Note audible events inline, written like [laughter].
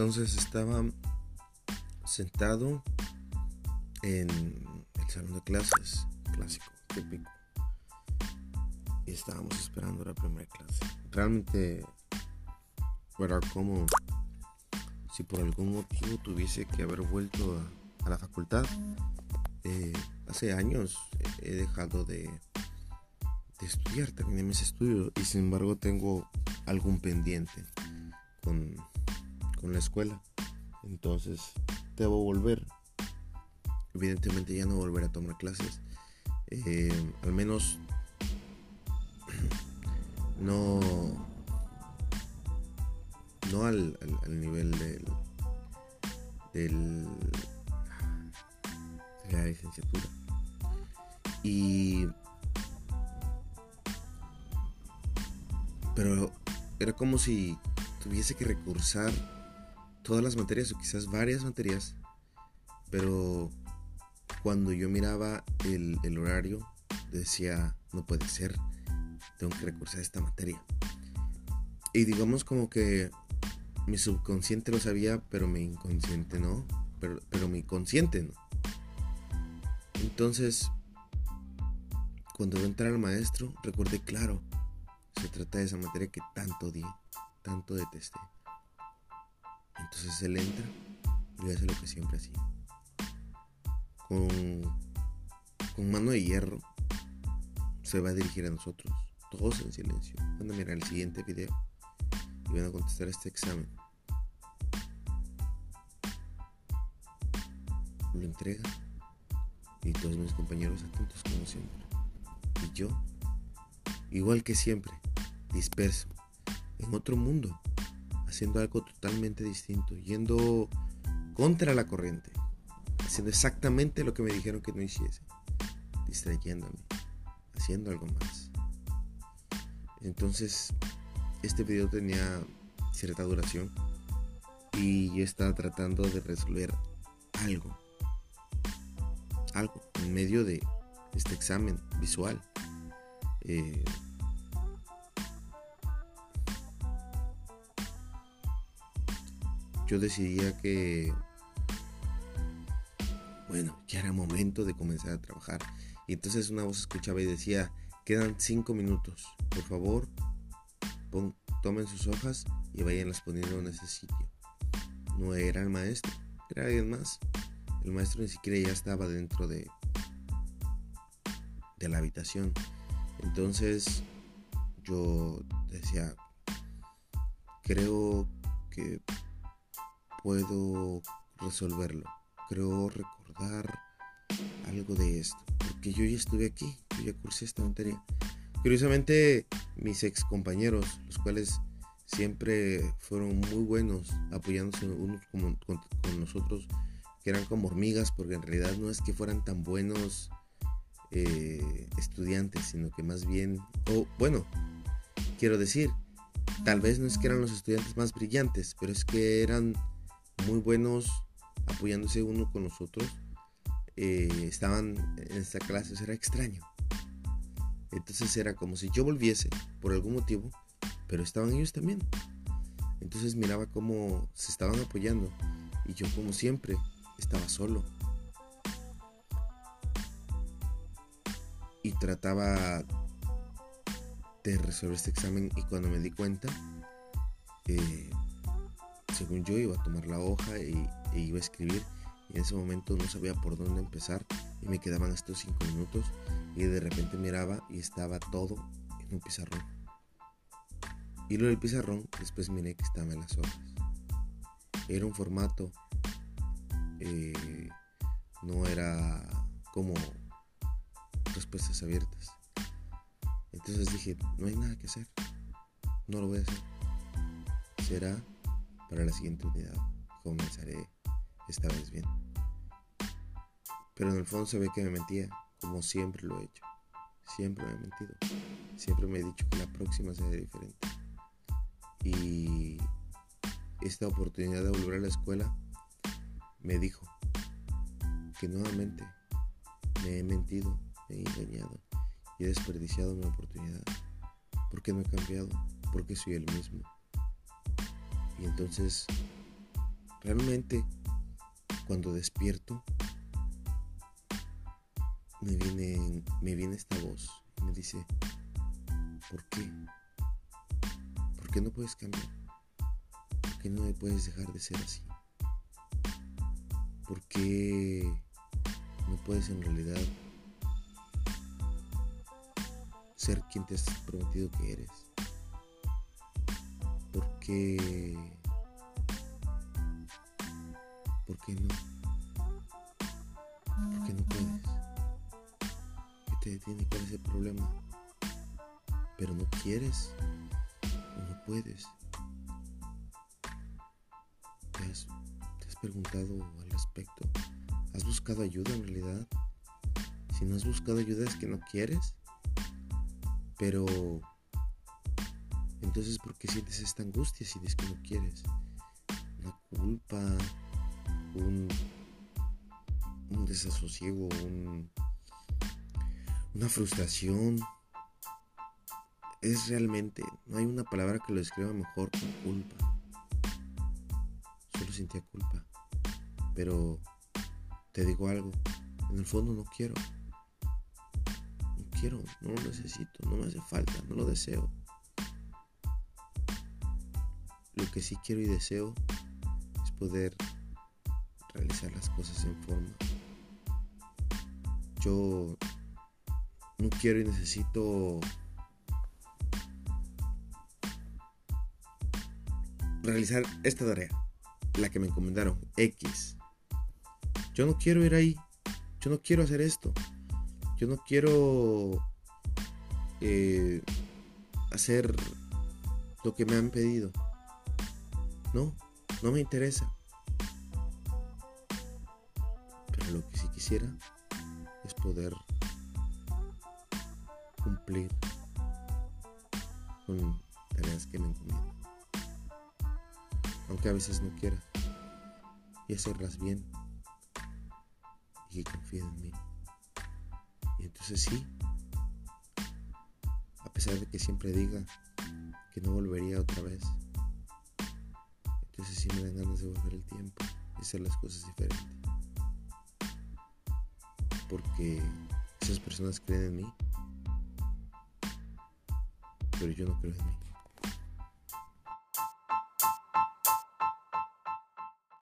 Entonces estaba sentado en el salón de clases, clásico, típico. Y estábamos esperando la primera clase. Realmente era como si por algún motivo tuviese que haber vuelto a, la facultad. Eh, hace años he dejado de, de estudiar, terminé mis estudios y sin embargo tengo algún pendiente con, con la escuela. Entonces debo volver. Evidentemente ya no volver a tomar clases. Eh, al menos [clears throat] no no al, nivel del, del de la licenciatura y pero era como si tuviese que recursar todas las materias o quizás varias materias, pero cuando yo miraba el, horario decía, no puede ser, tengo que recursar esta materia. Y digamos como que mi subconsciente lo sabía, pero mi inconsciente no, pero, pero mi consciente no. Entonces, cuando voy a entrar al maestro, recordé claro, se trata de esa materia que tanto di, tanto detesté. Entonces él entra y hace lo que siempre hacía. Con, con mano de hierro se va a dirigir a nosotros, todos en silencio. Van a mirar el siguiente video y van a contestar este examen. Lo entrega y todos mis compañeros atentos como siempre. Y yo, igual que siempre, disperso, en otro mundo, haciendo algo totalmente distinto, yendo contra la corriente, haciendo exactamente lo que me dijeron que no hiciese, distrayéndome, haciendo algo más. Entonces, este video tenía cierta duración y yo estaba tratando de resolver algo, algo en medio de este examen visual. Eh, yo decidía que, bueno, ya era momento de comenzar a trabajar. Y entonces una voz escuchaba y decía, quedan cinco minutos, por favor, tomen sus hojas y vayanlas poniendo en ese sitio. No era el maestro, era alguien más. El maestro ni siquiera ya estaba dentro de, de la habitación. Entonces yo decía, creo que puedo resolverlo. Creo recordar algo de esto. Porque yo ya estuve aquí, yo ya cursé esta materia. Curiosamente, mis ex compañeros, los cuales siempre fueron muy buenos apoyándose unos con, nosotros, que eran como hormigas, porque en realidad no es que fueran tan buenos eh, estudiantes, sino que más bien, o bueno, quiero decir, tal vez no es que eran los estudiantes más brillantes, pero es que eran muy buenos apoyándose uno con los otros. Eh, estaban en esta clase, era extraño. Entonces era como si yo volviese por algún motivo, pero estaban ellos también. Entonces miraba cómo se estaban apoyando y yo como siempre estaba solo. Y trataba de resolver este examen y cuando me di cuenta, eh, según yo iba a tomar la hoja e iba a escribir y en ese momento no sabía por dónde empezar y me quedaban estos cinco minutos y de repente miraba y estaba todo en un pizarrón. Y lo del pizarrón después miré que estaba en las hojas. Era un formato, eh, no era como respuestas abiertas. Entonces dije, no hay nada que hacer, no lo voy a hacer. Será para la siguiente unidad. Comenzaré esta vez bien. Pero en el fondo se ve que me mentía, como siempre lo he hecho. Siempre me he mentido. Siempre me he dicho que la próxima será diferente. Y esta oportunidad de volver a la escuela me dijo que nuevamente me he mentido, me he engañado y he desperdiciado mi oportunidad. Porque no he cambiado, porque soy el mismo. Y entonces realmente cuando despierto me viene, me viene esta voz me dice, ¿por qué? ¿Por qué no puedes cambiar? ¿Por qué no puedes dejar de ser así? ¿Por qué no puedes en realidad ser quien te has prometido que eres? ¿Por qué? ¿Por qué no? ¿Por qué no puedes? ¿Qué te detiene? ¿Cuál es el problema? Pero no quieres no puedes. ¿Te has, te has preguntado al respecto? ¿Has buscado ayuda en realidad? Si no has buscado ayuda es que no quieres. Pero entonces, ¿por qué sientes esta angustia si dices que no quieres? Una culpa, un, un desasosiego, un, una frustración. Es realmente, no hay una palabra que lo describa mejor que culpa. Solo sentía culpa. Pero te digo algo, en el fondo no quiero. No quiero, no lo necesito, no me hace falta, no lo deseo. Lo que sí quiero y deseo es poder realizar las cosas en forma. Yo no quiero y necesito realizar esta tarea, la que me encomendaron, X. Yo no quiero ir ahí, yo no quiero hacer esto, yo no quiero eh, hacer lo que me han pedido. No, no me interesa. Pero lo que sí quisiera es poder cumplir con tareas que me encomiendan. Aunque a veces no quiera. Y hacerlas bien. Y que confíen en mí. Y entonces sí. A pesar de que siempre diga que no volvería otra vez. Entonces sí me dan ganas de volver el tiempo y hacer las cosas diferentes. Porque esas personas creen en mí, pero yo no creo en mí.